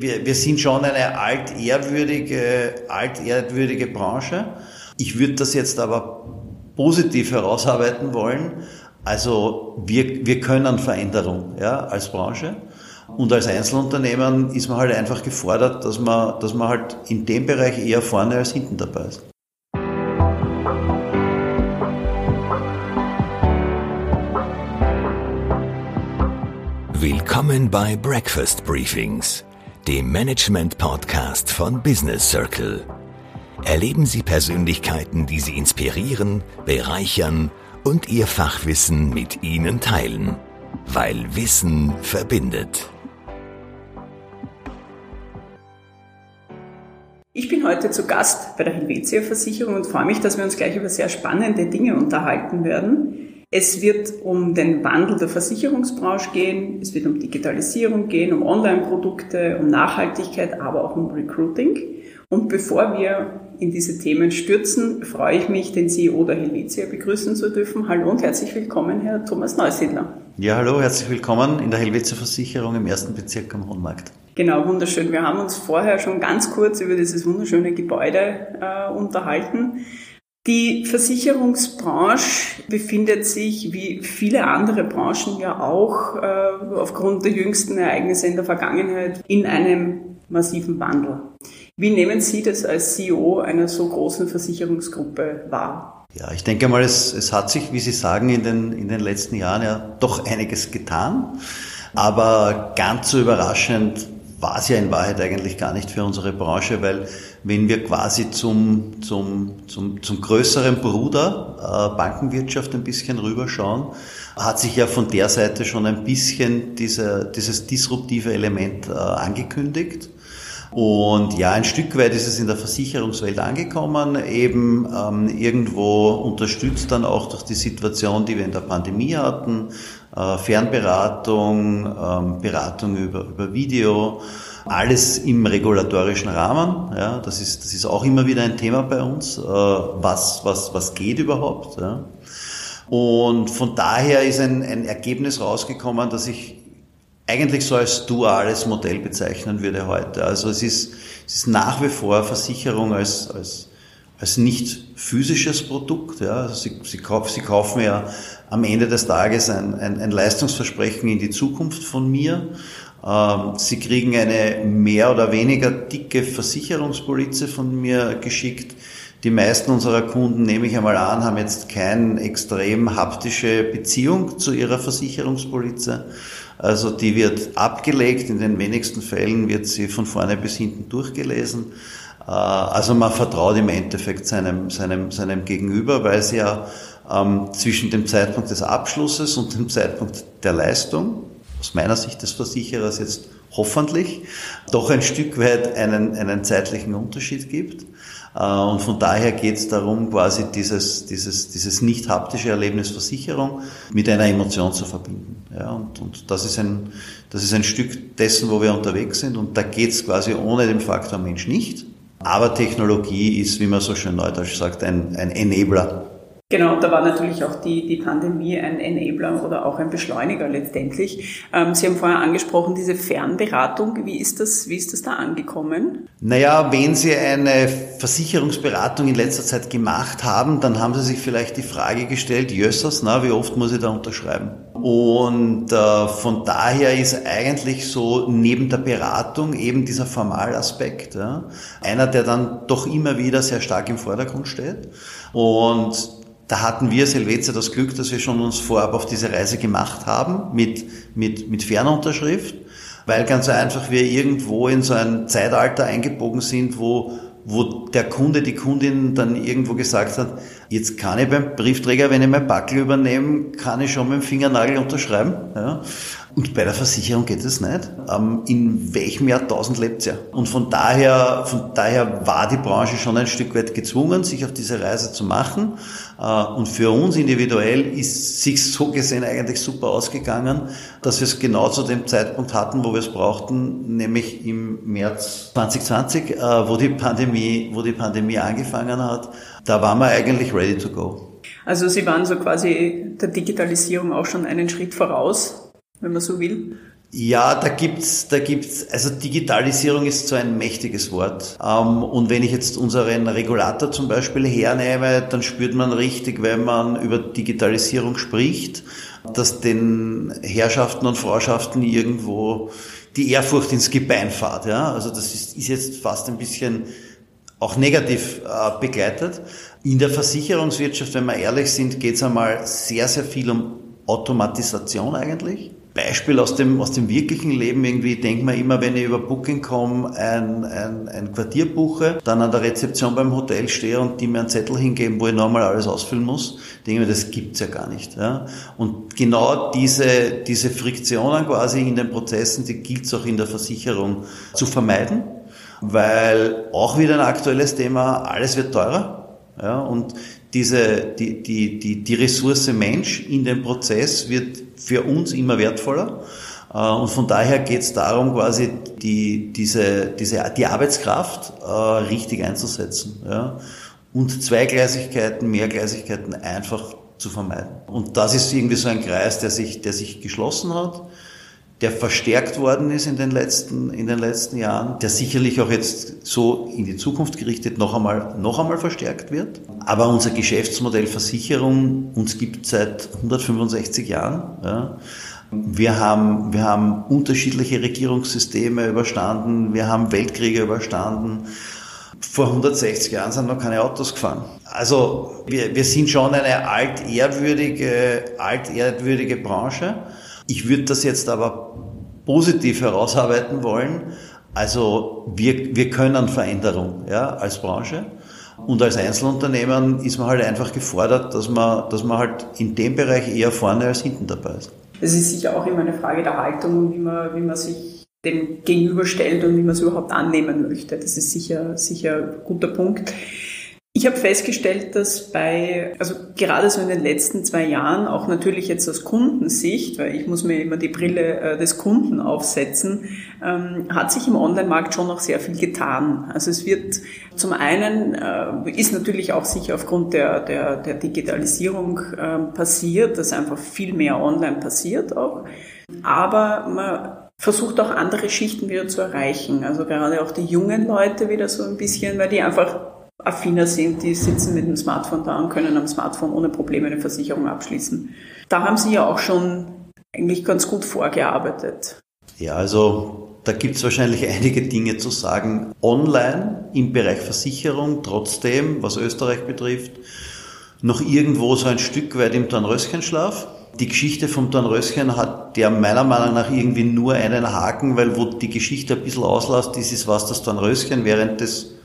Wir, wir sind schon eine altehrwürdige, altehrwürdige Branche. Ich würde das jetzt aber positiv herausarbeiten wollen. Also wir, wir können Veränderung ja, als Branche. Und als Einzelunternehmen ist man halt einfach gefordert, dass man, dass man halt in dem Bereich eher vorne als hinten dabei ist. Willkommen bei Breakfast Briefings, dem Management-Podcast von Business Circle. Erleben Sie Persönlichkeiten, die Sie inspirieren, bereichern und Ihr Fachwissen mit Ihnen teilen, weil Wissen verbindet. Ich bin heute zu Gast bei der Helvetia Versicherung und freue mich, dass wir uns gleich über sehr spannende Dinge unterhalten werden. Es wird um den Wandel der Versicherungsbranche gehen, es wird um Digitalisierung gehen, um Online-Produkte, um Nachhaltigkeit, aber auch um Recruiting. Und bevor wir in diese Themen stürzen, freue ich mich, den CEO der Helvetia begrüßen zu dürfen. Hallo und herzlich willkommen, Herr Thomas Neusiedler. Ja, hallo, herzlich willkommen in der Helvetia Versicherung im ersten Bezirk am Hohenmarkt. Genau, wunderschön. Wir haben uns vorher schon ganz kurz über dieses wunderschöne Gebäude äh, unterhalten. Die Versicherungsbranche befindet sich, wie viele andere Branchen ja auch, äh, aufgrund der jüngsten Ereignisse in der Vergangenheit in einem massiven Wandel. Wie nehmen Sie das als CEO einer so großen Versicherungsgruppe wahr? Ja, ich denke mal, es, es hat sich, wie Sie sagen, in den, in den letzten Jahren ja doch einiges getan. Aber ganz so überraschend war es ja in Wahrheit eigentlich gar nicht für unsere Branche, weil wenn wir quasi zum, zum, zum, zum größeren Bruder äh, Bankenwirtschaft ein bisschen rüberschauen, hat sich ja von der Seite schon ein bisschen diese, dieses disruptive Element äh, angekündigt. Und ja, ein Stück weit ist es in der Versicherungswelt angekommen, eben ähm, irgendwo unterstützt dann auch durch die Situation, die wir in der Pandemie hatten, Fernberatung, ähm, Beratung über, über Video, alles im regulatorischen Rahmen. Ja, das ist, das ist auch immer wieder ein Thema bei uns. Äh, was, was, was geht überhaupt? Ja. Und von daher ist ein, ein Ergebnis rausgekommen, dass ich eigentlich so als duales Modell bezeichnen würde heute. Also es ist, es ist nach wie vor Versicherung als, als, als nicht physisches Produkt. Ja. Also Sie, Sie, kaufen, Sie kaufen ja am Ende des Tages ein, ein, ein Leistungsversprechen in die Zukunft von mir. Ähm, Sie kriegen eine mehr oder weniger dicke Versicherungspolize von mir geschickt. Die meisten unserer Kunden, nehme ich einmal an, haben jetzt keine extrem haptische Beziehung zu ihrer Versicherungspolize. Also die wird abgelegt, in den wenigsten Fällen wird sie von vorne bis hinten durchgelesen. Äh, also man vertraut im Endeffekt seinem, seinem, seinem Gegenüber, weil sie ja ähm, zwischen dem Zeitpunkt des Abschlusses und dem Zeitpunkt der Leistung, aus meiner Sicht des Versicherers jetzt hoffentlich, doch ein Stück weit einen, einen zeitlichen Unterschied gibt. Äh, und von daher geht es darum, quasi dieses, dieses, dieses nicht haptische Erlebnis Versicherung mit einer Emotion zu verbinden. Ja, und, und das, ist ein, das ist ein Stück dessen, wo wir unterwegs sind. Und da geht es quasi ohne den Faktor Mensch nicht. Aber Technologie ist, wie man so schön neudeutsch sagt, ein, ein Enabler Genau, da war natürlich auch die, die Pandemie ein Enabler oder auch ein Beschleuniger letztendlich. Ähm, Sie haben vorher angesprochen, diese Fernberatung. Wie ist das, wie ist das da angekommen? Naja, wenn Sie eine Versicherungsberatung in letzter Zeit gemacht haben, dann haben Sie sich vielleicht die Frage gestellt, Jössers, na, wie oft muss ich da unterschreiben? Und äh, von daher ist eigentlich so neben der Beratung eben dieser Formalaspekt ja, einer, der dann doch immer wieder sehr stark im Vordergrund steht. Und da hatten wir Silvester das Glück, dass wir schon uns vorab auf diese Reise gemacht haben mit, mit, mit Fernunterschrift, weil ganz einfach wir irgendwo in so ein Zeitalter eingebogen sind, wo, wo der Kunde, die Kundin dann irgendwo gesagt hat, jetzt kann ich beim Briefträger, wenn ich mein Backel übernehme, kann ich schon mit dem Fingernagel unterschreiben. Ja. Und bei der Versicherung geht es nicht. Ähm, in welchem Jahrtausend lebt ihr? Und von daher, von daher war die Branche schon ein Stück weit gezwungen, sich auf diese Reise zu machen. Äh, und für uns individuell ist sich so gesehen eigentlich super ausgegangen, dass wir es genau zu dem Zeitpunkt hatten, wo wir es brauchten, nämlich im März 2020, äh, wo die Pandemie, wo die Pandemie angefangen hat. Da waren wir eigentlich ready to go. Also Sie waren so quasi der Digitalisierung auch schon einen Schritt voraus wenn man so will? Ja, da gibt's, da gibt's, also Digitalisierung ist so ein mächtiges Wort. Ähm, und wenn ich jetzt unseren Regulator zum Beispiel hernehme, dann spürt man richtig, wenn man über Digitalisierung spricht, dass den Herrschaften und Frauschaften irgendwo die Ehrfurcht ins Gebein fährt. Ja? Also das ist, ist jetzt fast ein bisschen auch negativ äh, begleitet. In der Versicherungswirtschaft, wenn wir ehrlich sind, geht es einmal sehr, sehr viel um Automatisation eigentlich. Beispiel aus dem, aus dem wirklichen Leben irgendwie, denkt man immer, wenn ich über Booking.com ein, ein, ein Quartier buche, dann an der Rezeption beim Hotel stehe und die mir einen Zettel hingeben, wo ich nochmal alles ausfüllen muss, denke ich mir, das gibt's ja gar nicht. Ja? Und genau diese, diese Friktionen quasi in den Prozessen, die gilt es auch in der Versicherung zu vermeiden, weil auch wieder ein aktuelles Thema, alles wird teurer. Ja? Und diese, die, die, die, die Ressource Mensch in dem Prozess wird für uns immer wertvoller. Äh, und von daher geht es darum, quasi die, diese, diese, die Arbeitskraft äh, richtig einzusetzen. Ja? Und Zweigleisigkeiten, Mehrgleisigkeiten einfach zu vermeiden. Und das ist irgendwie so ein Kreis, der sich, der sich geschlossen hat der verstärkt worden ist in den letzten, in den letzten Jahren, der sicherlich auch jetzt so in die Zukunft gerichtet noch einmal, noch einmal verstärkt wird. Aber unser Geschäftsmodell Versicherung uns gibt seit 165 Jahren. Ja. Wir haben, wir haben unterschiedliche Regierungssysteme überstanden, wir haben Weltkriege überstanden. Vor 160 Jahren sind noch keine Autos gefahren. Also wir, wir sind schon eine altehrwürdige, altehrwürdige Branche. Ich würde das jetzt aber positiv herausarbeiten wollen. Also wir, wir können Veränderung ja, als Branche. Und als Einzelunternehmen ist man halt einfach gefordert, dass man, dass man halt in dem Bereich eher vorne als hinten dabei ist. Es ist sicher auch immer eine Frage der Haltung und wie man, wie man sich dem gegenüberstellt und wie man es überhaupt annehmen möchte. Das ist sicher, sicher ein guter Punkt. Ich habe festgestellt, dass bei, also gerade so in den letzten zwei Jahren, auch natürlich jetzt aus Kundensicht, weil ich muss mir immer die Brille äh, des Kunden aufsetzen, ähm, hat sich im Online-Markt schon noch sehr viel getan. Also es wird zum einen, äh, ist natürlich auch sicher aufgrund der, der, der Digitalisierung äh, passiert, dass einfach viel mehr online passiert auch. Aber man versucht auch andere Schichten wieder zu erreichen. Also gerade auch die jungen Leute wieder so ein bisschen, weil die einfach affiner sind, die sitzen mit dem Smartphone da und können am Smartphone ohne Probleme eine Versicherung abschließen. Da haben Sie ja auch schon eigentlich ganz gut vorgearbeitet. Ja, also da gibt es wahrscheinlich einige Dinge zu sagen. Online im Bereich Versicherung trotzdem, was Österreich betrifft, noch irgendwo so ein Stück weit im Dornröschenschlaf. Die Geschichte vom Dornröschen hat der meiner Meinung nach irgendwie nur einen Haken, weil wo die Geschichte ein bisschen auslässt, ist es was das Dornröschen während des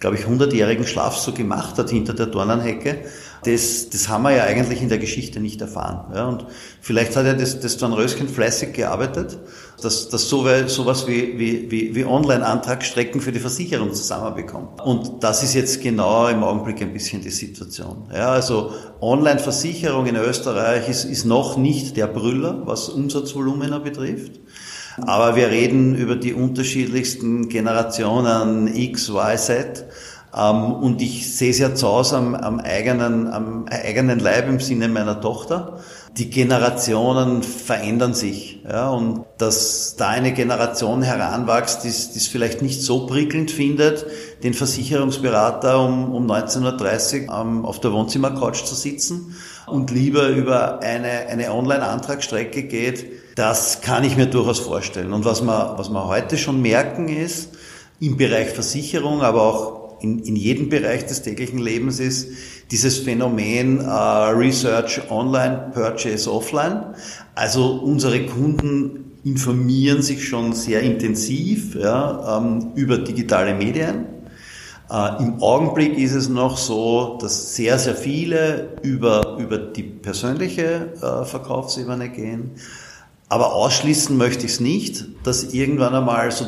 glaube ich, hundertjährigen Schlaf so gemacht hat hinter der Dornenhecke, das, das haben wir ja eigentlich in der Geschichte nicht erfahren. Ja, und vielleicht hat er das, das Dornröschen fleißig gearbeitet, dass, dass so sowas wie, wie, wie, wie Online-Antragsstrecken für die Versicherung zusammenbekommt. Und das ist jetzt genau im Augenblick ein bisschen die Situation. Ja, also Online-Versicherung in Österreich ist, ist noch nicht der Brüller, was Umsatzvolumina betrifft. Aber wir reden über die unterschiedlichsten Generationen X, Y, Z. Ähm, und ich sehe es ja zu Hause am, am, eigenen, am eigenen Leib im Sinne meiner Tochter. Die Generationen verändern sich. Ja, und dass da eine Generation heranwächst, die es vielleicht nicht so prickelnd findet, den Versicherungsberater um, um 19.30 Uhr ähm, auf der Wohnzimmercouch zu sitzen und lieber über eine, eine Online-Antragsstrecke geht, das kann ich mir durchaus vorstellen. Und was wir, was wir heute schon merken ist, im Bereich Versicherung, aber auch in, in jedem Bereich des täglichen Lebens ist dieses Phänomen äh, Research Online, Purchase Offline. Also unsere Kunden informieren sich schon sehr intensiv ja, ähm, über digitale Medien. Äh, Im Augenblick ist es noch so, dass sehr, sehr viele über, über die persönliche äh, Verkaufsebene gehen. Aber ausschließen möchte ich es nicht, dass irgendwann einmal so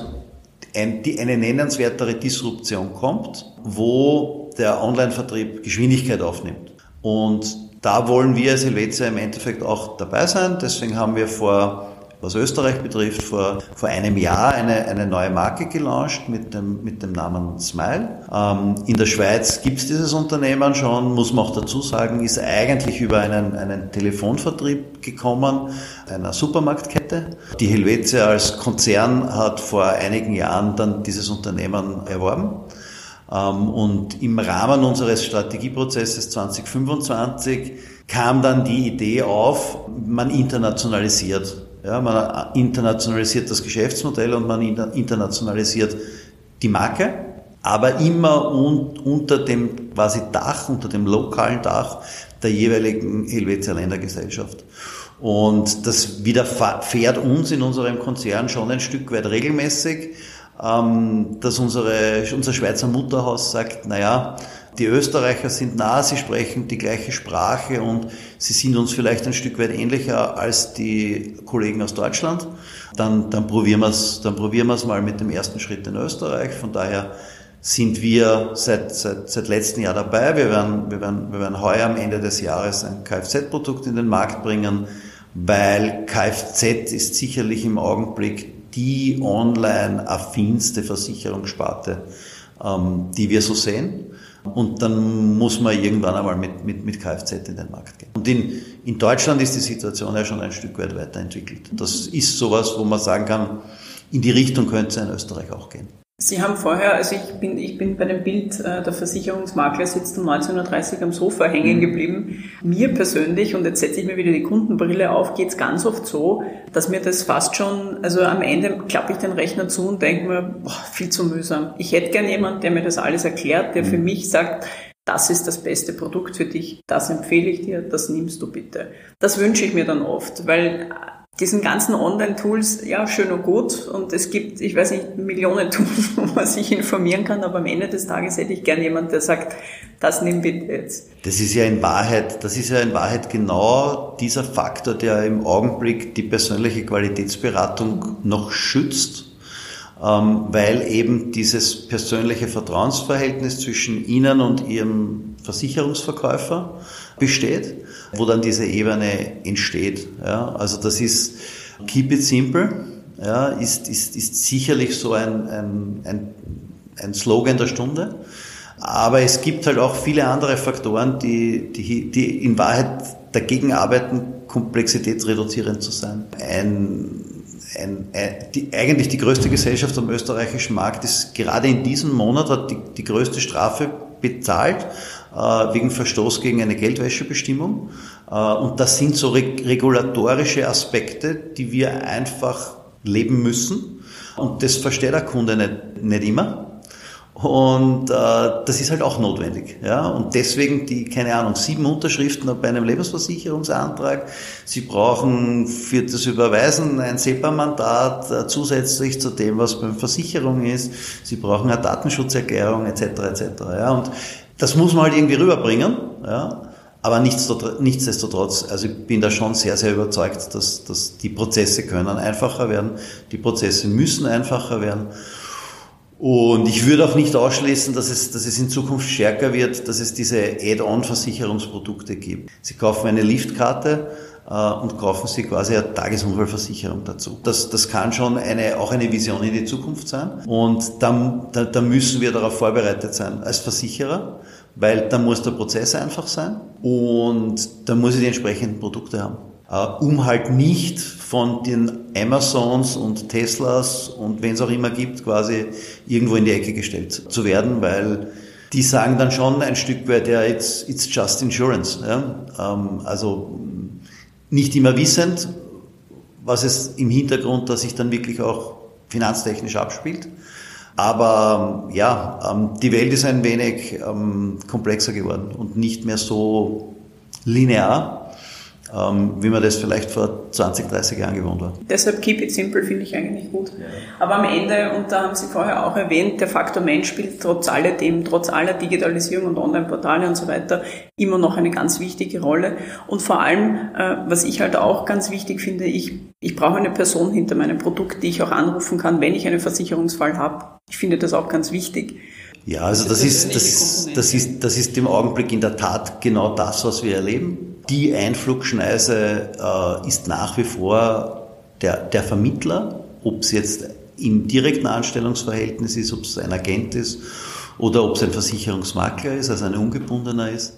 eine nennenswertere Disruption kommt, wo der Online-Vertrieb Geschwindigkeit aufnimmt. Und da wollen wir als Helvetia im Endeffekt auch dabei sein. Deswegen haben wir vor was Österreich betrifft, vor, vor einem Jahr eine, eine neue Marke gelauncht mit dem, mit dem Namen Smile. Ähm, in der Schweiz gibt es dieses Unternehmen schon, muss man auch dazu sagen, ist eigentlich über einen, einen Telefonvertrieb gekommen, einer Supermarktkette. Die Helvetia als Konzern hat vor einigen Jahren dann dieses Unternehmen erworben. Ähm, und im Rahmen unseres Strategieprozesses 2025 kam dann die Idee auf, man internationalisiert. Ja, man internationalisiert das Geschäftsmodell und man internationalisiert die Marke, aber immer un unter dem quasi Dach, unter dem lokalen Dach der jeweiligen Helvetia Ländergesellschaft. Und das widerfährt uns in unserem Konzern schon ein Stück weit regelmäßig, ähm, dass unsere, unser Schweizer Mutterhaus sagt, naja, die Österreicher sind nah, sie sprechen die gleiche Sprache und sie sind uns vielleicht ein Stück weit ähnlicher als die Kollegen aus Deutschland. Dann, dann probieren wir es, dann probieren wir es mal mit dem ersten Schritt in Österreich. Von daher sind wir seit, seit, seit letztem Jahr dabei. Wir werden, wir werden, wir werden heuer am Ende des Jahres ein Kfz-Produkt in den Markt bringen, weil Kfz ist sicherlich im Augenblick die online affinste Versicherungssparte, die wir so sehen. Und dann muss man irgendwann einmal mit, mit, mit Kfz in den Markt gehen. Und in, in Deutschland ist die Situation ja schon ein Stück weit weiterentwickelt. Das ist sowas, wo man sagen kann, in die Richtung könnte es in Österreich auch gehen. Sie haben vorher, also ich bin, ich bin bei dem Bild, äh, der Versicherungsmakler sitzt um 19.30 Uhr am Sofa hängen mhm. geblieben. Mir persönlich, und jetzt setze ich mir wieder die Kundenbrille auf, geht es ganz oft so, dass mir das fast schon, also am Ende klappe ich den Rechner zu und denke mir, boah, viel zu mühsam. Ich hätte gern jemanden, der mir das alles erklärt, der für mhm. mich sagt, das ist das beste Produkt für dich, das empfehle ich dir, das nimmst du bitte. Das wünsche ich mir dann oft, weil diesen ganzen Online-Tools, ja, schön und gut. Und es gibt, ich weiß nicht, Millionen Tools, wo man sich informieren kann, aber am Ende des Tages hätte ich gern jemand, der sagt, das nimm bitte jetzt. Das ist ja in Wahrheit, das ist ja in Wahrheit genau dieser Faktor, der im Augenblick die persönliche Qualitätsberatung noch schützt, ähm, weil eben dieses persönliche Vertrauensverhältnis zwischen Ihnen und Ihrem Versicherungsverkäufer besteht, wo dann diese Ebene entsteht. Ja, also das ist Keep it simple, ja, ist, ist, ist sicherlich so ein, ein, ein, ein Slogan der Stunde. Aber es gibt halt auch viele andere Faktoren, die, die, die in Wahrheit dagegen arbeiten, komplexitätsreduzierend zu sein. Ein, ein, ein, die, eigentlich die größte Gesellschaft am österreichischen Markt ist gerade in diesem Monat hat die, die größte Strafe bezahlt wegen Verstoß gegen eine Geldwäschebestimmung. Äh, und das sind so regulatorische Aspekte, die wir einfach leben müssen. Und das versteht der Kunde nicht, nicht immer. Und äh, das ist halt auch notwendig. Ja? Und deswegen die, keine Ahnung, sieben Unterschriften bei einem Lebensversicherungsantrag. Sie brauchen für das Überweisen ein SEPA-Mandat äh, zusätzlich zu dem, was beim Versicherung ist. Sie brauchen eine Datenschutzerklärung etc. etc. Ja? Und das muss man halt irgendwie rüberbringen. Ja? Aber nichtsdestotrotz, also ich bin da schon sehr, sehr überzeugt, dass, dass die Prozesse können einfacher werden, die Prozesse müssen einfacher werden. Und ich würde auch nicht ausschließen, dass es, dass es in Zukunft stärker wird, dass es diese Add-on-Versicherungsprodukte gibt. Sie kaufen eine Liftkarte und kaufen Sie quasi eine Tagesunfallversicherung dazu. Das, das kann schon eine, auch eine Vision in die Zukunft sein. Und da, da, da müssen wir darauf vorbereitet sein als Versicherer, weil da muss der Prozess einfach sein und da muss ich die entsprechenden Produkte haben. Äh, um halt nicht von den Amazons und Teslas und wen es auch immer gibt, quasi irgendwo in die Ecke gestellt zu werden, weil die sagen dann schon ein Stück weit, ja, it's, it's just insurance. Ja? Ähm, also nicht immer wissend, was es im Hintergrund, dass sich dann wirklich auch finanztechnisch abspielt. Aber ja, ähm, die Welt ist ein wenig ähm, komplexer geworden und nicht mehr so linear ähm, wie man das vielleicht vor 20, 30 Jahren gewohnt war. Deshalb Keep It Simple finde ich eigentlich gut. Aber am Ende, und da haben Sie vorher auch erwähnt, der Faktor Mensch spielt trotz alledem, trotz aller Digitalisierung und Online-Portale und so weiter immer noch eine ganz wichtige Rolle. Und vor allem, äh, was ich halt auch ganz wichtig finde, ich, ich brauche eine Person hinter meinem Produkt, die ich auch anrufen kann, wenn ich einen Versicherungsfall habe. Ich finde das auch ganz wichtig. Ja, also das, das ist, das, das, ist, das ist im Augenblick in der Tat genau das, was wir erleben. Die Einflugschneise äh, ist nach wie vor der, der Vermittler, ob es jetzt im direkten Anstellungsverhältnis ist, ob es ein Agent ist oder ob es ein Versicherungsmakler ist, also ein ungebundener ist.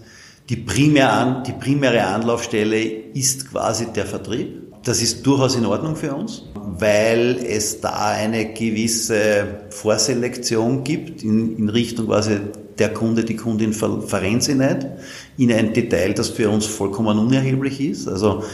Die, primär die primäre Anlaufstelle ist quasi der Vertrieb. Das ist durchaus in Ordnung für uns, weil es da eine gewisse Vorselektion gibt in, in Richtung quasi der Kunde, die Kundin ver, verrennt sie nicht in ein Detail, das für uns vollkommen unerheblich ist. Also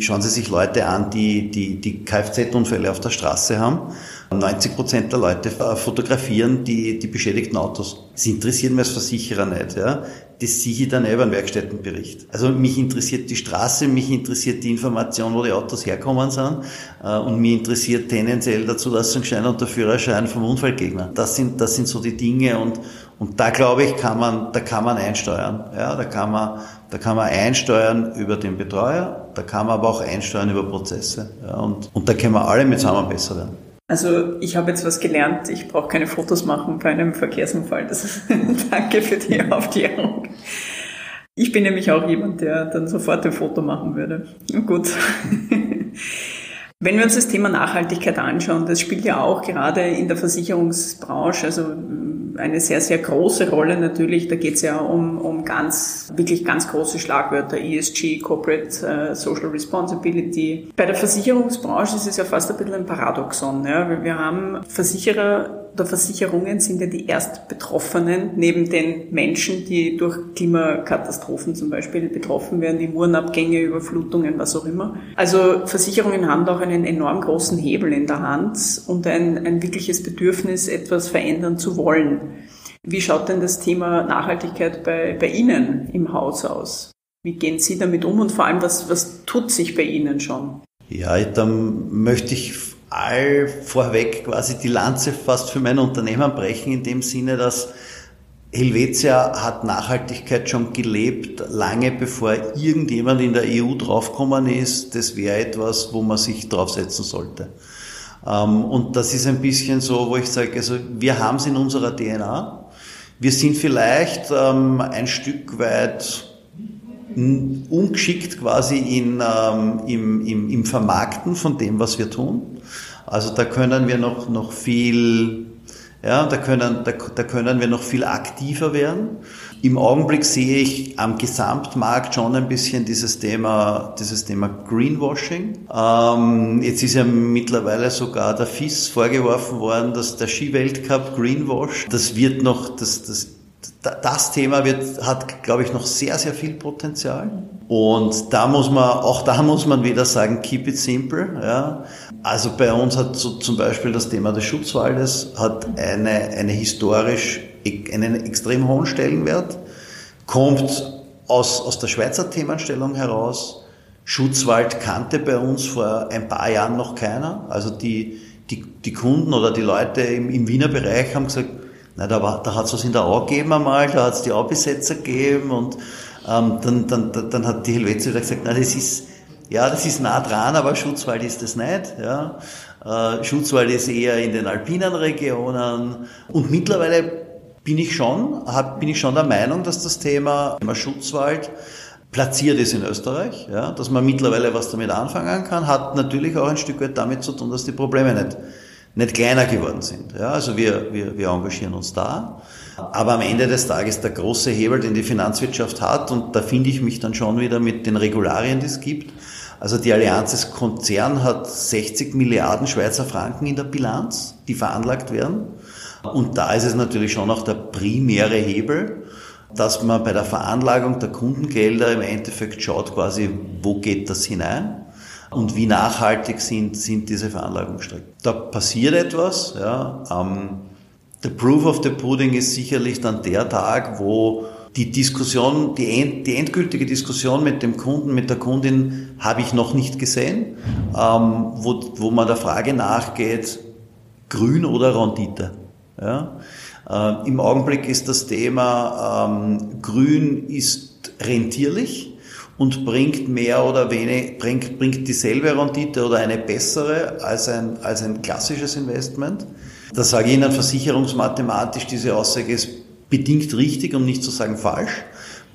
schauen Sie sich Leute an, die, die, die Kfz-Unfälle auf der Straße haben 90 Prozent der Leute fotografieren die, die beschädigten Autos. Das interessiert mich als Versicherer nicht. Ja. Das sehe ich dann über einen Werkstättenbericht. Also mich interessiert die Straße, mich interessiert die Information, wo die Autos herkommen sind äh, und mich interessiert tendenziell der Zulassungsschein und der Führerschein vom Unfallgegner. Das sind, das sind so die Dinge und, und da glaube ich, kann man, da kann man einsteuern. Ja, da kann man, da kann man einsteuern über den Betreuer, da kann man aber auch einsteuern über Prozesse. Ja, und, und da können wir alle mit zusammen besser werden. Also ich habe jetzt was gelernt, ich brauche keine Fotos machen bei einem Verkehrsunfall. Das ist, danke für die Aufklärung. Ich bin nämlich auch jemand, der dann sofort ein Foto machen würde. Gut. Wenn wir uns das Thema Nachhaltigkeit anschauen, das spielt ja auch gerade in der Versicherungsbranche, also eine sehr, sehr große Rolle natürlich. Da geht es ja um, um ganz, wirklich ganz große Schlagwörter, ESG, Corporate uh, Social Responsibility. Bei der Versicherungsbranche ist es ja fast ein bisschen ein Paradoxon. Ja? Wir haben Versicherer oder Versicherungen sind ja die Erstbetroffenen neben den Menschen, die durch Klimakatastrophen zum Beispiel betroffen werden, die Murenabgänge, Überflutungen, was auch immer. Also Versicherungen haben auch einen enorm großen Hebel in der Hand und ein, ein wirkliches Bedürfnis, etwas verändern zu wollen. Wie schaut denn das Thema Nachhaltigkeit bei, bei Ihnen im Haus aus? Wie gehen Sie damit um und vor allem, was, was tut sich bei Ihnen schon? Ja, dann möchte ich all vorweg quasi die Lanze fast für mein Unternehmen brechen, in dem Sinne, dass Helvetia hat Nachhaltigkeit schon gelebt, lange bevor irgendjemand in der EU draufgekommen ist. Das wäre etwas, wo man sich draufsetzen sollte. Ähm, und das ist ein bisschen so, wo ich sage, also wir haben es in unserer DNA. Wir sind vielleicht ähm, ein Stück weit ungeschickt quasi in, ähm, im, im, im Vermarkten von dem, was wir tun. Also da können wir noch, noch viel, ja, da können, da, da können wir noch viel aktiver werden. Im Augenblick sehe ich am Gesamtmarkt schon ein bisschen dieses Thema, dieses Thema Greenwashing. Ähm, jetzt ist ja mittlerweile sogar der FIS vorgeworfen worden, dass der Skiweltcup Greenwash, das wird noch, das, das das Thema wird, hat, glaube ich, noch sehr, sehr viel Potenzial. Und da muss man, auch da muss man wieder sagen, keep it simple. Ja. Also bei uns hat so zum Beispiel das Thema des Schutzwaldes hat eine, eine historisch, einen extrem hohen Stellenwert, kommt aus, aus der Schweizer Themenstellung heraus. Schutzwald kannte bei uns vor ein paar Jahren noch keiner. Also die, die, die Kunden oder die Leute im, im Wiener Bereich haben gesagt, na, da, war, da hat es was in der Au gegeben einmal, da hat es die Au-Besetzer gegeben und ähm, dann, dann, dann, dann hat die Helvetia wieder gesagt, na, das ist, ja, das ist nah dran, aber Schutzwald ist das nicht. Ja. Äh, Schutzwald ist eher in den alpinen Regionen und mittlerweile bin ich schon, hab, bin ich schon der Meinung, dass das Thema, Thema Schutzwald platziert ist in Österreich, ja, dass man mittlerweile was damit anfangen kann, hat natürlich auch ein Stück weit damit zu tun, dass die Probleme nicht nicht kleiner geworden sind. Ja, also wir, wir, wir engagieren uns da. Aber am Ende des Tages der große Hebel, den die Finanzwirtschaft hat, und da finde ich mich dann schon wieder mit den Regularien, die es gibt. Also die Allianz des Konzern hat 60 Milliarden Schweizer Franken in der Bilanz, die veranlagt werden. Und da ist es natürlich schon auch der primäre Hebel, dass man bei der Veranlagung der Kundengelder im Endeffekt schaut quasi, wo geht das hinein und wie nachhaltig sind, sind diese Veranlagungsstrecken. Da passiert etwas. Ja. Ähm, the proof of the pudding ist sicherlich dann der Tag, wo die Diskussion, die, end, die endgültige Diskussion mit dem Kunden, mit der Kundin habe ich noch nicht gesehen, ähm, wo, wo man der Frage nachgeht, grün oder Rendite. Ja? Äh, Im Augenblick ist das Thema, ähm, grün ist rentierlich und bringt mehr oder weniger, bringt, bringt dieselbe Rendite oder eine bessere als ein, als ein klassisches Investment. Da sage ich Ihnen versicherungsmathematisch, diese Aussage ist bedingt richtig, um nicht zu sagen falsch,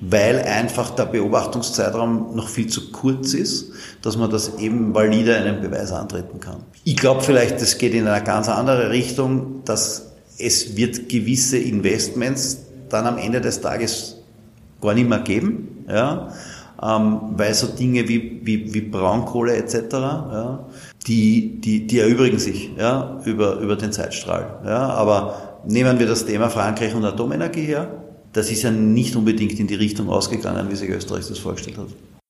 weil einfach der Beobachtungszeitraum noch viel zu kurz ist, dass man das eben valide einen Beweis antreten kann. Ich glaube vielleicht, das geht in eine ganz andere Richtung, dass es wird gewisse Investments dann am Ende des Tages gar nicht mehr geben, ja, ähm, weil so Dinge wie, wie, wie Braunkohle etc., ja, die, die, die erübrigen sich ja, über, über den Zeitstrahl. Ja, aber nehmen wir das Thema Frankreich und Atomenergie her, das ist ja nicht unbedingt in die Richtung ausgegangen, wie sich Österreich das vorgestellt hat.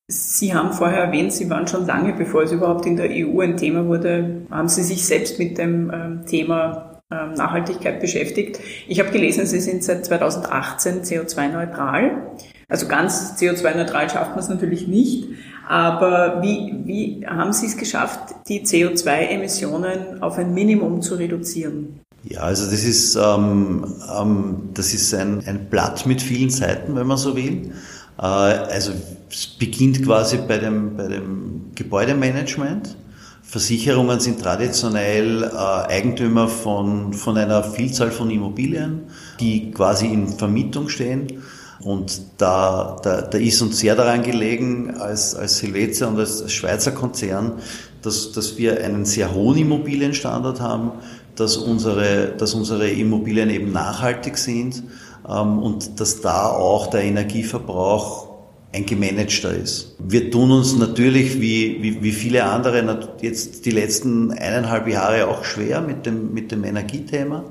Sie haben vorher erwähnt, Sie waren schon lange, bevor es überhaupt in der EU ein Thema wurde, haben Sie sich selbst mit dem ähm, Thema ähm, Nachhaltigkeit beschäftigt. Ich habe gelesen, Sie sind seit 2018 CO2-neutral. Also ganz CO2-neutral schafft man es natürlich nicht. Aber wie, wie haben Sie es geschafft, die CO2-Emissionen auf ein Minimum zu reduzieren? Ja, also das ist, ähm, ähm, das ist ein, ein Blatt mit vielen Seiten, wenn man so will. Äh, also es beginnt quasi bei dem, bei dem Gebäudemanagement. Versicherungen sind traditionell äh, Eigentümer von, von einer Vielzahl von Immobilien, die quasi in Vermietung stehen. Und da, da, da ist uns sehr daran gelegen, als, als Helvetia und als Schweizer Konzern, dass, dass wir einen sehr hohen Immobilienstandard haben, dass unsere, dass unsere Immobilien eben nachhaltig sind ähm, und dass da auch der Energieverbrauch ein gemanagter ist. Wir tun uns natürlich wie, wie, wie viele andere jetzt die letzten eineinhalb Jahre auch schwer mit dem, mit dem Energiethema.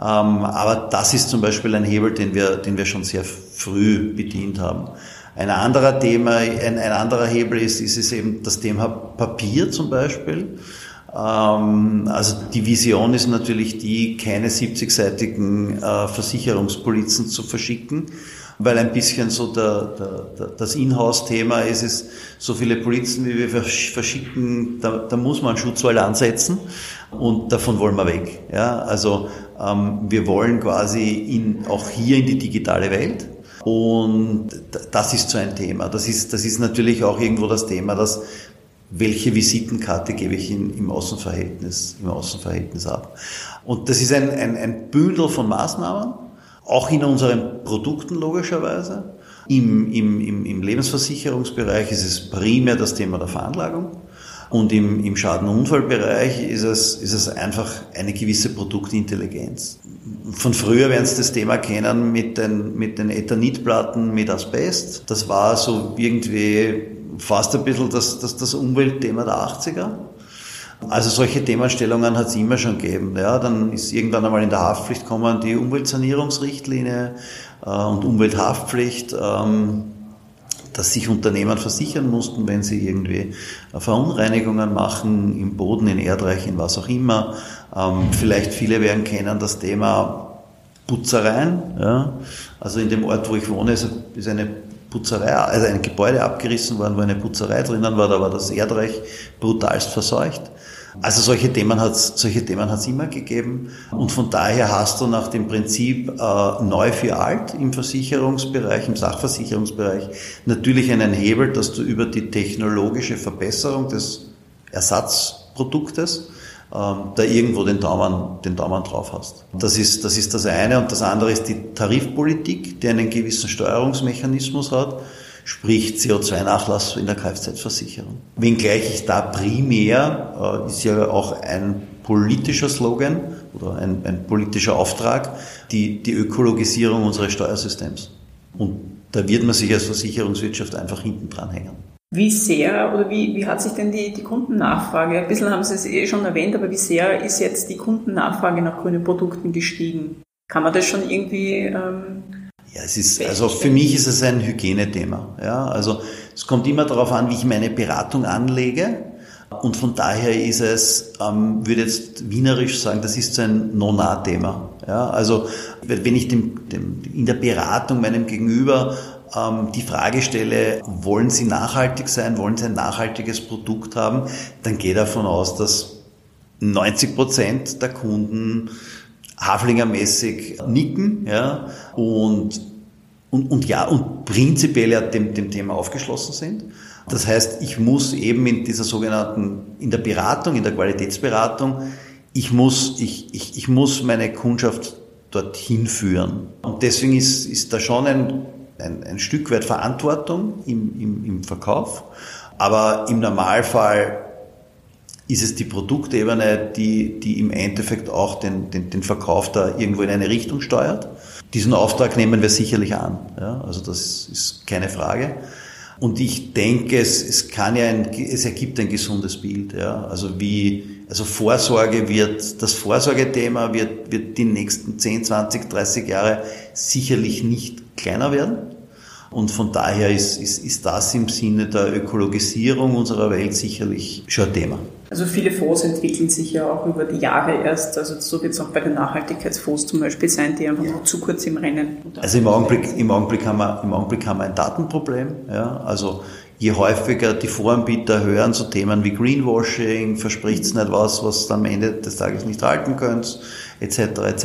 Ähm, aber das ist zum Beispiel ein Hebel, den wir, den wir schon sehr früh bedient haben. Ein anderer Thema, ein, ein anderer Hebel ist, ist es eben das Thema Papier zum Beispiel. Ähm, also die Vision ist natürlich die, keine 70-seitigen äh, Versicherungspolizen zu verschicken, weil ein bisschen so der, der, der, das Inhouse-Thema ist es, so viele Polizen, wie wir verschicken, da, da muss man Schutzwall ansetzen und davon wollen wir weg. Ja, also wir wollen quasi in, auch hier in die digitale Welt. Und das ist so ein Thema. Das ist, das ist natürlich auch irgendwo das Thema, dass welche Visitenkarte gebe ich in, im, Außenverhältnis, im Außenverhältnis ab. Und das ist ein, ein, ein Bündel von Maßnahmen, auch in unseren Produkten logischerweise. Im, im, im, Im Lebensversicherungsbereich ist es primär das Thema der Veranlagung. Und im, im Schaden- und Unfallbereich ist es, ist es einfach eine gewisse Produktintelligenz. Von früher werden Sie das Thema kennen mit den, mit den Ethanitplatten mit Asbest. Das war so irgendwie fast ein bisschen das, das, das Umweltthema der 80er. Also solche Themenstellungen hat es immer schon gegeben. Ja, dann ist irgendwann einmal in der Haftpflicht kommen die Umweltsanierungsrichtlinie äh, und Umwelthaftpflicht, ähm, dass sich Unternehmen versichern mussten, wenn sie irgendwie Verunreinigungen machen im Boden, in Erdreich, in was auch immer. Ähm, vielleicht viele werden kennen das Thema Putzereien. Ja. Also in dem Ort, wo ich wohne, ist eine Putzerei, also ein Gebäude abgerissen worden, wo eine Putzerei drinnen war, da war das Erdreich brutalst verseucht. Also solche Themen hat es solche Themen hat's immer gegeben und von daher hast du nach dem Prinzip äh, neu für alt im Versicherungsbereich, im Sachversicherungsbereich natürlich einen Hebel, dass du über die technologische Verbesserung des Ersatzproduktes ähm, da irgendwo den Daumen, den Daumen drauf hast. Das ist, das ist das eine. Und das andere ist die Tarifpolitik, die einen gewissen Steuerungsmechanismus hat, sprich CO2-Nachlass in der Kfz-Versicherung. Wenngleich ich da primär, äh, ist ja auch ein politischer Slogan oder ein, ein politischer Auftrag, die, die Ökologisierung unseres Steuersystems. Und da wird man sich als Versicherungswirtschaft einfach hinten dran hängen. Wie sehr oder wie, wie hat sich denn die, die Kundennachfrage, ein bisschen haben Sie es eh schon erwähnt, aber wie sehr ist jetzt die Kundennachfrage nach grünen Produkten gestiegen? Kann man das schon irgendwie ähm, ja, es ist, also für mich ist es ein Hygienethema. Ja, also es kommt immer darauf an, wie ich meine Beratung anlege. Und von daher ist es, ähm, würde jetzt wienerisch sagen, das ist so ein Non-A-Thema. Ja, also wenn ich dem, dem, in der Beratung meinem Gegenüber ähm, die Frage stelle, wollen Sie nachhaltig sein, wollen Sie ein nachhaltiges Produkt haben, dann gehe davon aus, dass 90 Prozent der Kunden Haflingermäßig nicken ja, und, und, und ja, und prinzipiell ja dem, dem Thema aufgeschlossen sind. Das heißt, ich muss eben in dieser sogenannten, in der Beratung, in der Qualitätsberatung, ich muss, ich, ich, ich muss meine Kundschaft dorthin führen. Und deswegen ist, ist da schon ein ein, ein Stück weit Verantwortung im, im, im Verkauf, aber im Normalfall ist es die Produktebene, die, die im Endeffekt auch den, den, den Verkauf da irgendwo in eine Richtung steuert. Diesen Auftrag nehmen wir sicherlich an. Ja, also das ist keine Frage. Und ich denke, es, es kann ja ein, es ergibt ein gesundes Bild. Ja. Also wie, also Vorsorge wird, das Vorsorgethema wird, wird die nächsten 10, 20, 30 Jahre sicherlich nicht kleiner werden. Und von daher ist, ist, ist das im Sinne der Ökologisierung unserer Welt sicherlich schon ein Thema. Also viele Fonds entwickeln sich ja auch über die Jahre erst. Also so wird es auch bei den Nachhaltigkeitsfonds zum Beispiel sein, die einfach noch zu kurz im Rennen. Also im Augenblick, im Augenblick haben wir, im Augenblick haben wir ein Datenproblem. Ja? Also je häufiger die Voranbieter hören so Themen wie Greenwashing, verspricht es nicht was, was am Ende des Tages nicht halten könnt, etc., etc.,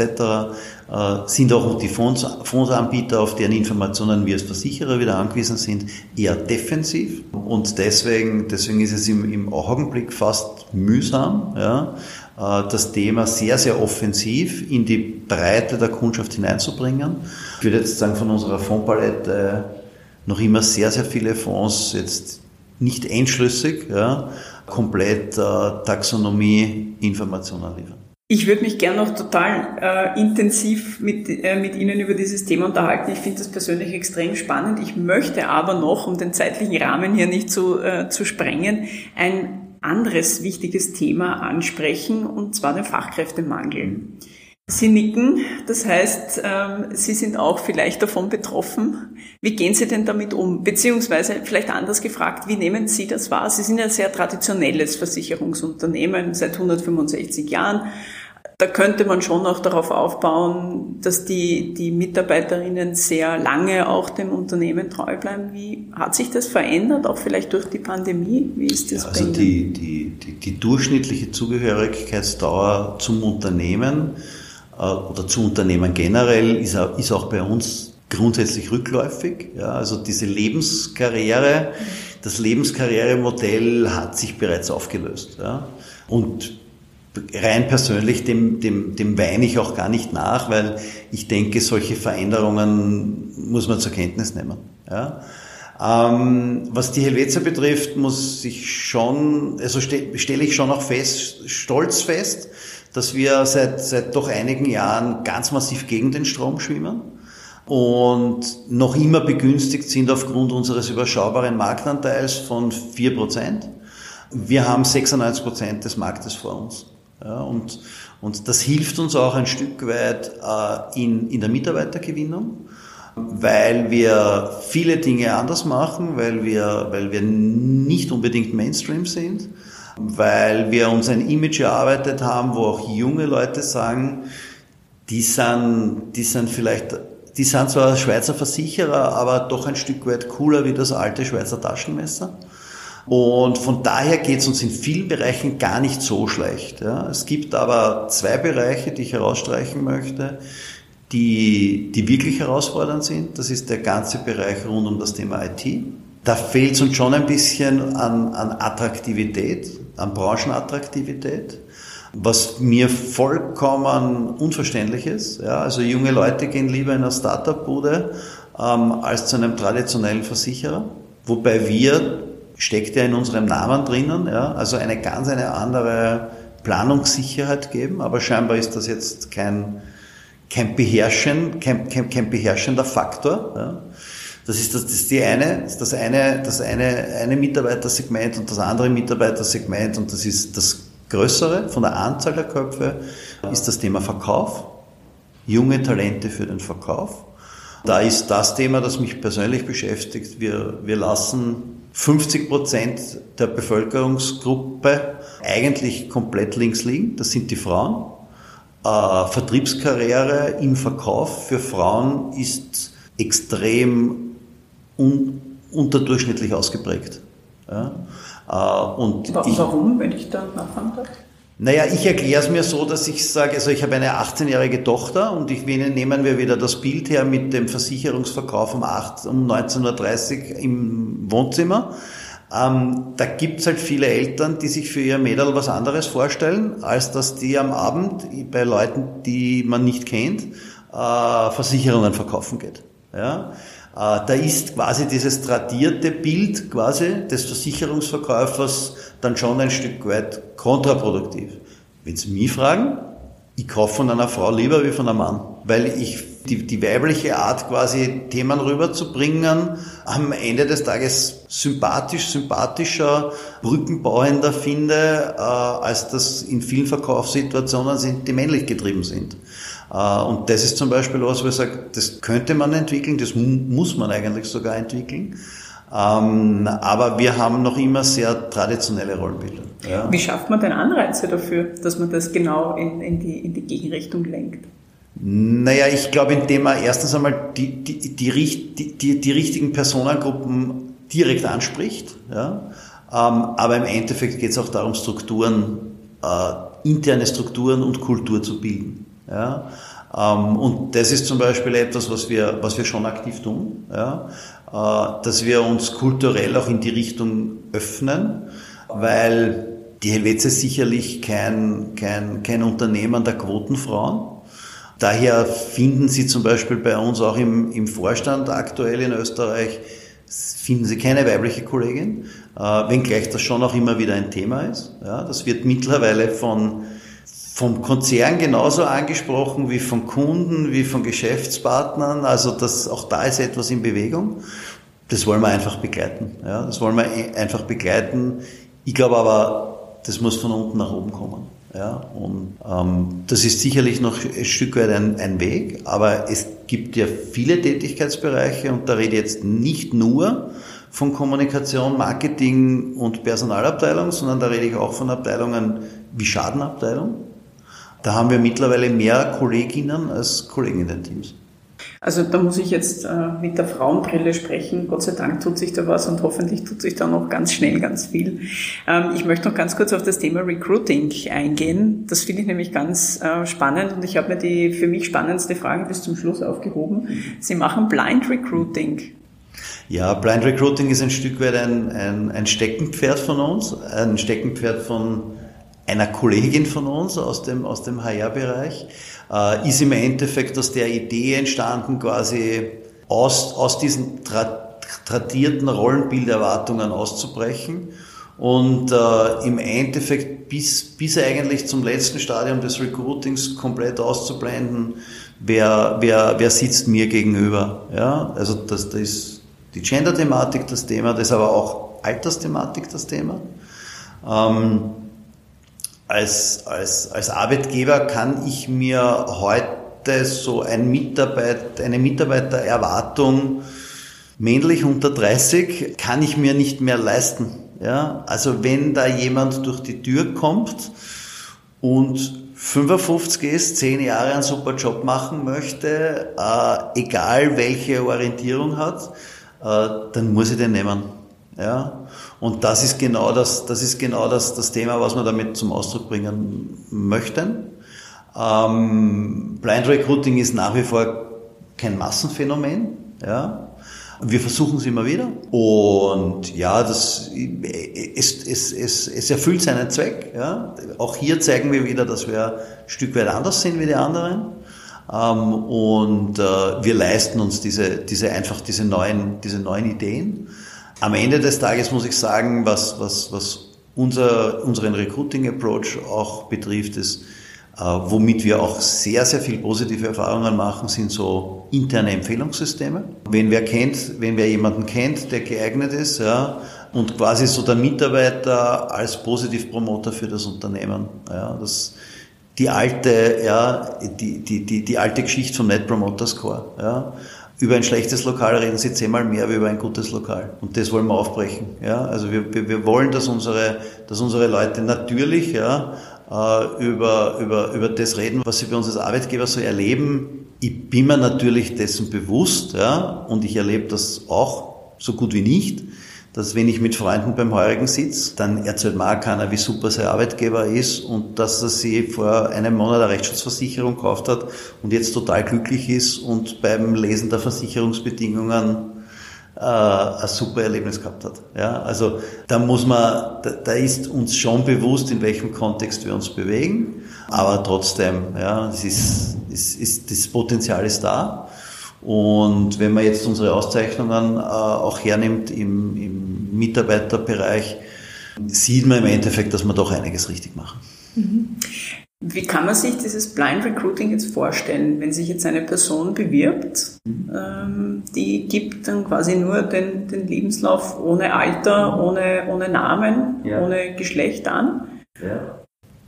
äh, sind auch die Fonds, Fondsanbieter, auf deren Informationen wir als Versicherer wieder angewiesen sind, eher defensiv. Und deswegen, deswegen ist es im, im Augenblick fast mühsam, ja, äh, das Thema sehr, sehr offensiv in die Breite der Kundschaft hineinzubringen. Ich würde jetzt sagen, von unserer Fondspalette noch immer sehr, sehr viele Fonds jetzt nicht einschlüssig, ja, komplett äh, Taxonomie-Informationen liefern. Ich würde mich gern noch total äh, intensiv mit, äh, mit Ihnen über dieses Thema unterhalten. Ich finde das persönlich extrem spannend. Ich möchte aber noch, um den zeitlichen Rahmen hier nicht zu, äh, zu sprengen, ein anderes wichtiges Thema ansprechen, und zwar den Fachkräftemangel. Sie nicken, das heißt, ähm, Sie sind auch vielleicht davon betroffen. Wie gehen Sie denn damit um? Beziehungsweise vielleicht anders gefragt, wie nehmen Sie das wahr? Sie sind ein sehr traditionelles Versicherungsunternehmen seit 165 Jahren. Da könnte man schon auch darauf aufbauen, dass die, die Mitarbeiterinnen sehr lange auch dem Unternehmen treu bleiben. Wie hat sich das verändert, auch vielleicht durch die Pandemie? Wie ist das ja, also die, die, die, die durchschnittliche Zugehörigkeitsdauer zum Unternehmen äh, oder zu Unternehmen generell ist, ist auch bei uns grundsätzlich rückläufig. Ja, also diese Lebenskarriere, das Lebenskarrieremodell hat sich bereits aufgelöst. Ja. Und rein persönlich, dem, dem, dem weine ich auch gar nicht nach, weil ich denke, solche Veränderungen muss man zur Kenntnis nehmen. Ja. Ähm, was die Helvetia betrifft, muss ich schon, also ste stelle ich schon auch fest, stolz fest, dass wir seit, seit doch einigen Jahren ganz massiv gegen den Strom schwimmen und noch immer begünstigt sind aufgrund unseres überschaubaren Marktanteils von 4%. Wir haben 96% des Marktes vor uns. Ja, und, und das hilft uns auch ein Stück weit äh, in, in der Mitarbeitergewinnung, weil wir viele Dinge anders machen, weil wir, weil wir nicht unbedingt Mainstream sind weil wir uns ein Image erarbeitet haben, wo auch junge Leute sagen, die sind, die sind vielleicht, die sind zwar Schweizer Versicherer, aber doch ein Stück weit cooler wie das alte Schweizer Taschenmesser. Und von daher geht es uns in vielen Bereichen gar nicht so schlecht. Ja. Es gibt aber zwei Bereiche, die ich herausstreichen möchte, die, die wirklich herausfordernd sind. Das ist der ganze Bereich rund um das Thema IT. Da fehlt es uns schon ein bisschen an, an Attraktivität an Branchenattraktivität, was mir vollkommen unverständlich ist. Ja, also junge Leute gehen lieber in eine Startup-Bude ähm, als zu einem traditionellen Versicherer, wobei wir, steckt ja in unserem Namen drinnen, ja, also eine ganz eine andere Planungssicherheit geben, aber scheinbar ist das jetzt kein, kein Beherrschen, kein, kein, kein beherrschender Faktor. Ja. Das ist das, das ist die eine, das eine, das eine, eine Mitarbeitersegment und das andere Mitarbeitersegment und das ist das größere von der Anzahl der Köpfe ist das Thema Verkauf. Junge Talente für den Verkauf. Da ist das Thema, das mich persönlich beschäftigt. Wir, wir lassen 50 Prozent der Bevölkerungsgruppe eigentlich komplett links liegen. Das sind die Frauen. Äh, Vertriebskarriere im Verkauf für Frauen ist extrem un unterdurchschnittlich ausgeprägt. Ja. Äh, und Warum, ich, wenn ich da nachfragen darf? Naja, ich erkläre es mir so, dass ich sage, also ich habe eine 18-jährige Tochter und ich nehmen wir wieder das Bild her mit dem Versicherungsverkauf um, 8, um 19.30 Uhr im Wohnzimmer. Ähm, da gibt's halt viele Eltern, die sich für ihr Mädel was anderes vorstellen, als dass die am Abend bei Leuten, die man nicht kennt, äh, Versicherungen verkaufen geht. Ja? Äh, da ist quasi dieses tradierte Bild quasi des Versicherungsverkäufers dann schon ein Stück weit kontraproduktiv. Wenn Sie mich fragen, ich kaufe von einer Frau lieber wie von einem Mann, weil ich die, die weibliche Art quasi Themen rüberzubringen am Ende des Tages sympathisch, sympathischer, brückenbauender finde, äh, als das in vielen Verkaufssituationen sind, die männlich getrieben sind. Äh, und das ist zum Beispiel was, wo ich sage, das könnte man entwickeln, das muss man eigentlich sogar entwickeln. Ähm, aber wir haben noch immer sehr traditionelle Rollenbilder. Ja. Wie schafft man denn Anreize dafür, dass man das genau in, in, die, in die Gegenrichtung lenkt? Naja, ich glaube, indem man erstens einmal die, die, die, die, die richtigen Personengruppen direkt anspricht. Ja? Ähm, aber im Endeffekt geht es auch darum, Strukturen, äh, interne Strukturen und Kultur zu bilden. Ja? Ähm, und das ist zum Beispiel etwas, was wir, was wir schon aktiv tun, ja? Äh, dass wir uns kulturell auch in die Richtung öffnen, weil die Helvetia sicherlich kein, kein, kein Unternehmen der Quotenfrauen. Daher finden Sie zum Beispiel bei uns auch im, im Vorstand aktuell in Österreich, finden Sie keine weibliche Kollegin, äh, wenngleich das schon auch immer wieder ein Thema ist. Ja, das wird mittlerweile von, vom Konzern genauso angesprochen wie von Kunden, wie von Geschäftspartnern. Also das, auch da ist etwas in Bewegung. Das wollen wir einfach begleiten. Ja, das wollen wir einfach begleiten. Ich glaube aber, das muss von unten nach oben kommen. Ja, und ähm, das ist sicherlich noch ein Stück weit ein, ein, Weg, aber es gibt ja viele Tätigkeitsbereiche und da rede ich jetzt nicht nur von Kommunikation, Marketing und Personalabteilung, sondern da rede ich auch von Abteilungen wie Schadenabteilung. Da haben wir mittlerweile mehr Kolleginnen als Kollegen in den Teams. Also da muss ich jetzt äh, mit der Frauenbrille sprechen. Gott sei Dank tut sich da was und hoffentlich tut sich da noch ganz schnell ganz viel. Ähm, ich möchte noch ganz kurz auf das Thema Recruiting eingehen. Das finde ich nämlich ganz äh, spannend und ich habe mir die für mich spannendste Frage bis zum Schluss aufgehoben. Sie machen Blind Recruiting. Ja, Blind Recruiting ist ein Stück weit ein, ein, ein Steckenpferd von uns, ein Steckenpferd von einer Kollegin von uns aus dem, aus dem HR-Bereich äh, ist im Endeffekt aus der Idee entstanden, quasi aus, aus diesen tra tradierten Rollenbilderwartungen auszubrechen und äh, im Endeffekt bis, bis eigentlich zum letzten Stadium des Recruitings komplett auszublenden, wer, wer, wer sitzt mir gegenüber. Ja? Also das, das ist die Gender-Thematik das Thema, das ist aber auch Altersthematik das Thema. Ähm, als, als, als Arbeitgeber kann ich mir heute so ein Mitarbeit, eine Mitarbeitererwartung männlich unter 30 kann ich mir nicht mehr leisten. Ja, also wenn da jemand durch die Tür kommt und 55 ist, 10 Jahre einen super Job machen möchte, äh, egal welche Orientierung hat, äh, dann muss ich den nehmen. Ja? Und das ist genau das, das ist genau das, das Thema, was wir damit zum Ausdruck bringen möchten. Ähm, Blind Recruiting ist nach wie vor kein Massenphänomen. Ja? Wir versuchen es immer wieder. Und ja, das, es, es, es, es erfüllt seinen Zweck. Ja? Auch hier zeigen wir wieder, dass wir ein Stück weit anders sind wie die anderen. Ähm, und äh, wir leisten uns diese, diese einfach diese neuen, diese neuen Ideen. Am Ende des Tages muss ich sagen, was, was, was unser, unseren Recruiting-Approach auch betrifft, ist, äh, womit wir auch sehr, sehr viel positive Erfahrungen machen, sind so interne Empfehlungssysteme. Wenn wer kennt, wenn wer jemanden kennt, der geeignet ist, ja, und quasi so der Mitarbeiter als Positivpromoter für das Unternehmen, ja, das, die alte, ja, die, die, die, die alte Geschichte vom Net Promoter Score, ja über ein schlechtes Lokal reden sie zehnmal mehr wie über ein gutes Lokal. Und das wollen wir aufbrechen. Ja? Also wir, wir, wir wollen, dass unsere, dass unsere Leute natürlich ja, äh, über, über, über das reden, was sie bei uns als Arbeitgeber so erleben. Ich bin mir natürlich dessen bewusst ja, und ich erlebe das auch so gut wie nicht dass wenn ich mit Freunden beim Heurigen sitze, dann erzählt mir auch keiner, wie super sein Arbeitgeber ist und dass er sich vor einem Monat eine Rechtsschutzversicherung gekauft hat und jetzt total glücklich ist und beim Lesen der Versicherungsbedingungen äh, ein super Erlebnis gehabt hat. Ja, also da muss man, da, da ist uns schon bewusst, in welchem Kontext wir uns bewegen, aber trotzdem, ja, es ist, es ist, das Potenzial ist da. Und wenn man jetzt unsere Auszeichnungen äh, auch hernimmt im, im Mitarbeiterbereich, sieht man im Endeffekt, dass wir doch einiges richtig machen. Mhm. Wie kann man sich dieses Blind Recruiting jetzt vorstellen, wenn sich jetzt eine Person bewirbt, mhm. ähm, die gibt dann quasi nur den, den Lebenslauf ohne Alter, ohne, ohne Namen, ja. ohne Geschlecht an? Ja.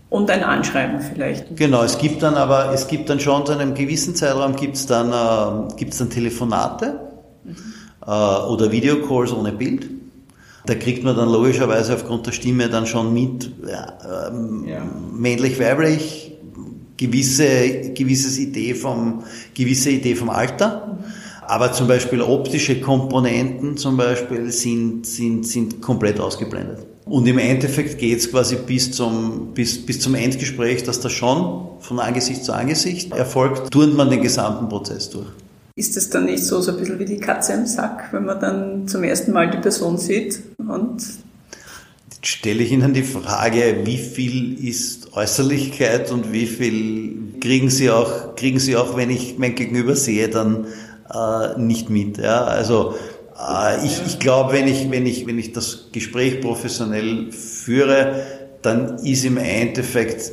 Und ein Anschreiben vielleicht. Genau, es gibt dann aber, es gibt dann schon zu einem gewissen Zeitraum gibt's dann, äh, gibt's dann Telefonate mhm. äh, oder Videocalls ohne Bild. Da kriegt man dann logischerweise aufgrund der Stimme dann schon mit, ja, ähm, ja. männlich, weiblich, gewisse, gewisses Idee vom, gewisse Idee vom Alter. Aber zum Beispiel optische Komponenten zum Beispiel sind, sind, sind komplett ausgeblendet. Und im Endeffekt geht's quasi bis zum, bis, bis zum Endgespräch, dass das schon von Angesicht zu Angesicht erfolgt, turnt man den gesamten Prozess durch. Ist das dann nicht so, so ein bisschen wie die Katze im Sack, wenn man dann zum ersten Mal die Person sieht und Jetzt stelle ich Ihnen die Frage, wie viel ist Äußerlichkeit und wie viel kriegen Sie auch, kriegen Sie auch, wenn ich mein Gegenüber sehe, dann äh, nicht mit. Ja? Also ich, ich glaube, wenn ich, wenn, ich, wenn ich das Gespräch professionell führe, dann ist im Endeffekt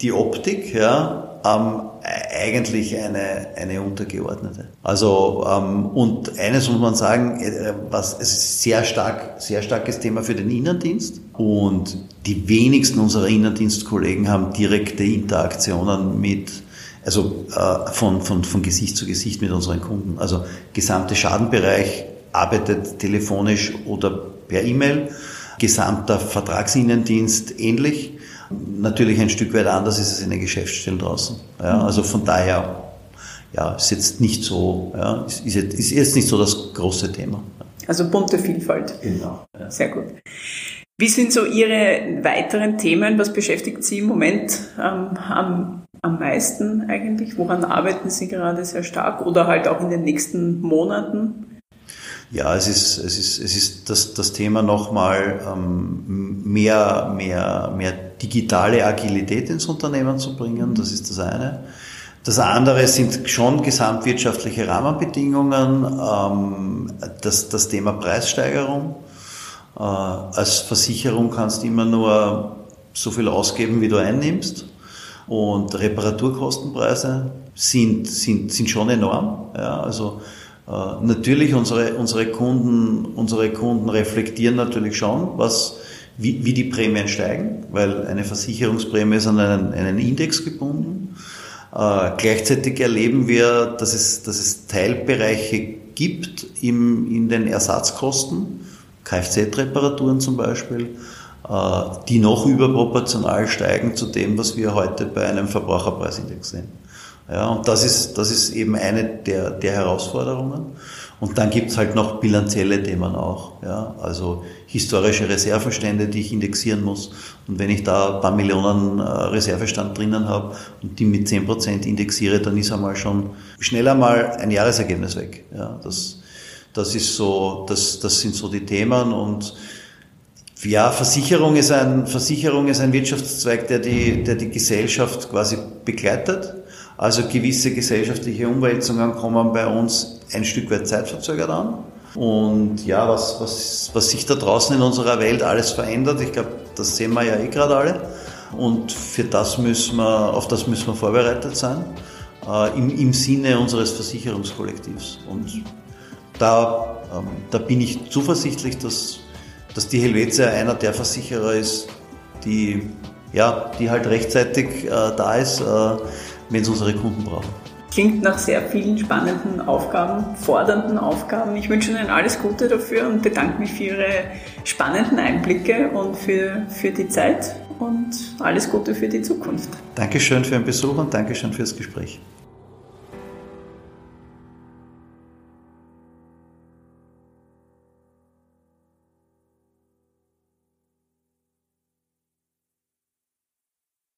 die Optik, ja, ähm, eigentlich eine, eine untergeordnete. Also ähm, und eines muss man sagen, äh, was es ist sehr stark, sehr starkes Thema für den Innendienst und die wenigsten unserer Innendienstkollegen haben direkte Interaktionen mit also äh, von, von, von Gesicht zu Gesicht mit unseren Kunden. Also gesamte Schadenbereich arbeitet telefonisch oder per E-Mail, gesamter Vertragsinnendienst ähnlich. Natürlich ein Stück weit anders ist es in den Geschäftsstellen draußen. Ja, also von daher, ja, ist jetzt nicht so, ja, ist, jetzt, ist jetzt nicht so das große Thema. Also bunte Vielfalt. Genau. Ja. Sehr gut. Wie sind so Ihre weiteren Themen? Was beschäftigt Sie im Moment ähm, am, am meisten eigentlich? Woran arbeiten Sie gerade sehr stark oder halt auch in den nächsten Monaten? Ja, es ist, es ist, es ist das, das Thema nochmal ähm, mehr, mehr, mehr digitale Agilität ins Unternehmen zu bringen. Das ist das eine. Das andere sind schon gesamtwirtschaftliche Rahmenbedingungen, ähm, das, das Thema Preissteigerung. Äh, als Versicherung kannst du immer nur so viel ausgeben, wie du einnimmst. Und Reparaturkostenpreise sind, sind, sind schon enorm. Ja, also natürlich, unsere, unsere, Kunden, unsere Kunden reflektieren natürlich schon, was, wie, wie die Prämien steigen, weil eine Versicherungsprämie ist an einen, einen Index gebunden. Äh, gleichzeitig erleben wir, dass es, dass es Teilbereiche gibt im, in den Ersatzkosten, Kfz-Reparaturen zum Beispiel, äh, die noch überproportional steigen zu dem, was wir heute bei einem Verbraucherpreisindex sehen. Ja, und das ist, das ist eben eine der, der Herausforderungen. Und dann gibt's halt noch bilanzielle Themen auch. Ja, also historische Reservestände, die ich indexieren muss. Und wenn ich da ein paar Millionen äh, Reservestand drinnen habe und die mit zehn Prozent indexiere, dann ist einmal schon schneller mal ein Jahresergebnis weg. Ja, das, das ist so, das, das sind so die Themen und ja, Versicherung ist ein, Versicherung ist ein Wirtschaftszweig, der die, der die Gesellschaft quasi begleitet. Also gewisse gesellschaftliche Umwälzungen kommen bei uns ein Stück weit zeitverzögert an. Und ja, was, was, was sich da draußen in unserer Welt alles verändert, ich glaube, das sehen wir ja eh gerade alle. Und für das müssen wir, auf das müssen wir vorbereitet sein, äh, im, im Sinne unseres Versicherungskollektivs. Und da, ähm, da bin ich zuversichtlich, dass, dass die Helvetia einer der Versicherer ist, die, ja, die halt rechtzeitig äh, da ist. Äh, wenn es unsere Kunden brauchen. Klingt nach sehr vielen spannenden Aufgaben, fordernden Aufgaben. Ich wünsche Ihnen alles Gute dafür und bedanke mich für Ihre spannenden Einblicke und für, für die Zeit und alles Gute für die Zukunft. Dankeschön für den Besuch und Dankeschön fürs Gespräch.